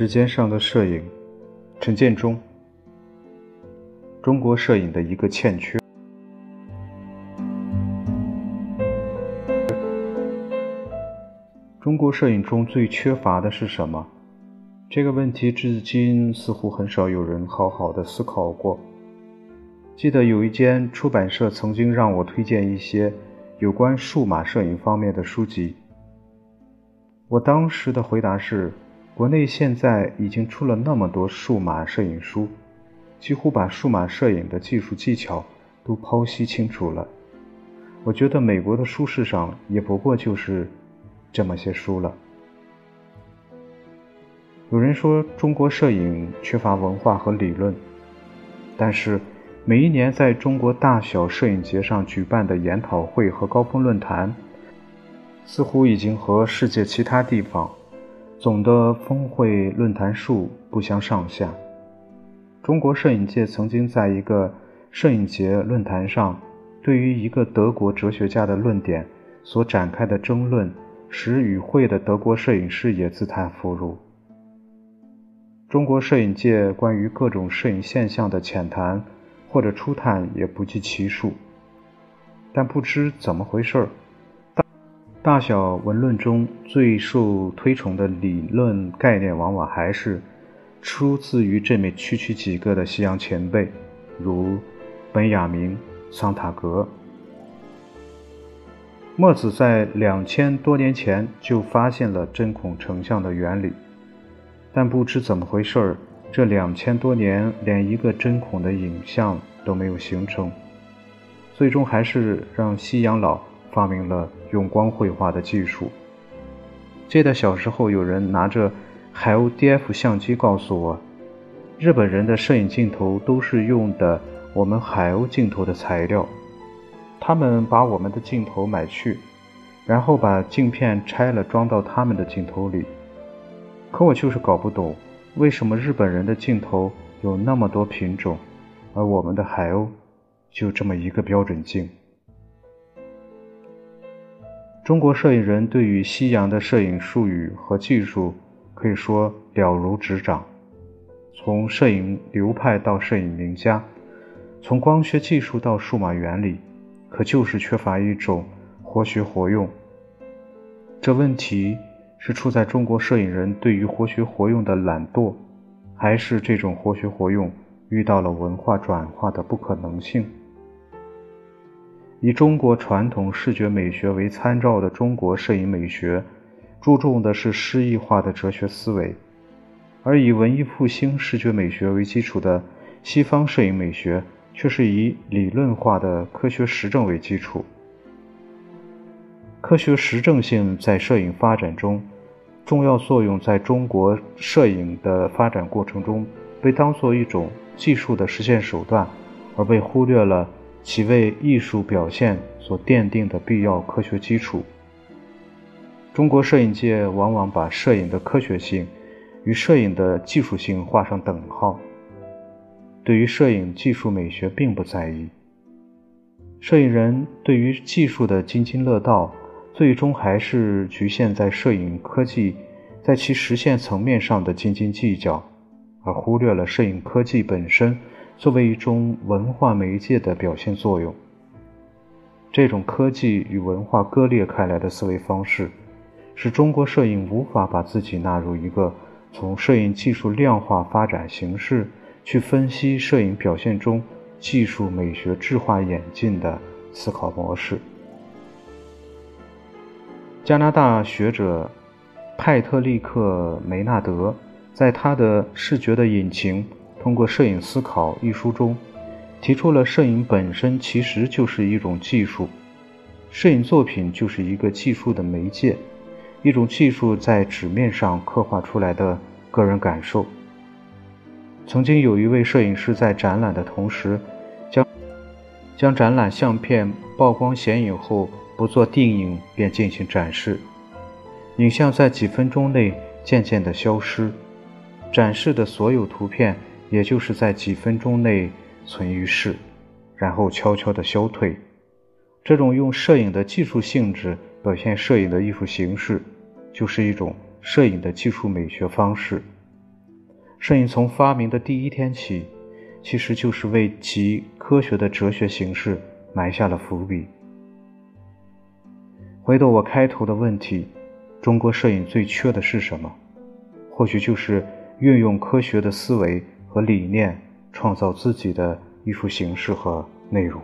指尖上的摄影，陈建中。中国摄影的一个欠缺。中国摄影中最缺乏的是什么？这个问题至今似乎很少有人好好的思考过。记得有一间出版社曾经让我推荐一些有关数码摄影方面的书籍。我当时的回答是：国内现在已经出了那么多数码摄影书，几乎把数码摄影的技术技巧都剖析清楚了。我觉得美国的书市上也不过就是这么些书了。有人说中国摄影缺乏文化和理论，但是。每一年在中国大小摄影节上举办的研讨会和高峰论坛，似乎已经和世界其他地方总的峰会论坛数不相上下。中国摄影界曾经在一个摄影节论坛上，对于一个德国哲学家的论点所展开的争论，使与会的德国摄影师也自叹弗如。中国摄影界关于各种摄影现象的浅谈。或者初探也不计其数，但不知怎么回事儿，大小文论中最受推崇的理论概念，往往还是出自于这么区区几个的西洋前辈，如本雅明、桑塔格。墨子在两千多年前就发现了针孔成像的原理，但不知怎么回事儿。这两千多年，连一个针孔的影像都没有形成，最终还是让西洋佬发明了用光绘画的技术。记得小时候有人拿着海鸥 DF 相机告诉我，日本人的摄影镜头都是用的我们海鸥镜头的材料，他们把我们的镜头买去，然后把镜片拆了装到他们的镜头里。可我就是搞不懂。为什么日本人的镜头有那么多品种，而我们的海鸥就这么一个标准镜？中国摄影人对于西洋的摄影术语和技术可以说了如指掌，从摄影流派到摄影名家，从光学技术到数码原理，可就是缺乏一种活学活用。这问题。是出在中国摄影人对于活学活用的懒惰，还是这种活学活用遇到了文化转化的不可能性？以中国传统视觉美学为参照的中国摄影美学，注重的是诗意化的哲学思维；而以文艺复兴视觉美学为基础的西方摄影美学，却是以理论化的科学实证为基础。科学实证性在摄影发展中重要作用，在中国摄影的发展过程中被当作一种技术的实现手段，而被忽略了其为艺术表现所奠定的必要科学基础。中国摄影界往往把摄影的科学性与摄影的技术性画上等号，对于摄影技术美学并不在意。摄影人对于技术的津津乐道。最终还是局限在摄影科技在其实现层面上的斤斤计较，而忽略了摄影科技本身作为一种文化媒介的表现作用。这种科技与文化割裂开来的思维方式，使中国摄影无法把自己纳入一个从摄影技术量化发展形式去分析摄影表现中技术美学质化演进的思考模式。加拿大学者派特利克·梅纳德在他的《视觉的引擎：通过摄影思考》一书中，提出了摄影本身其实就是一种技术，摄影作品就是一个技术的媒介，一种技术在纸面上刻画出来的个人感受。曾经有一位摄影师在展览的同时，将将展览相片曝光显影后。不做定影便进行展示，影像在几分钟内渐渐地消失，展示的所有图片也就是在几分钟内存于世，然后悄悄地消退。这种用摄影的技术性质表现摄影的艺术形式，就是一种摄影的技术美学方式。摄影从发明的第一天起，其实就是为其科学的哲学形式埋下了伏笔。回到我开头的问题，中国摄影最缺的是什么？或许就是运用科学的思维和理念，创造自己的艺术形式和内容。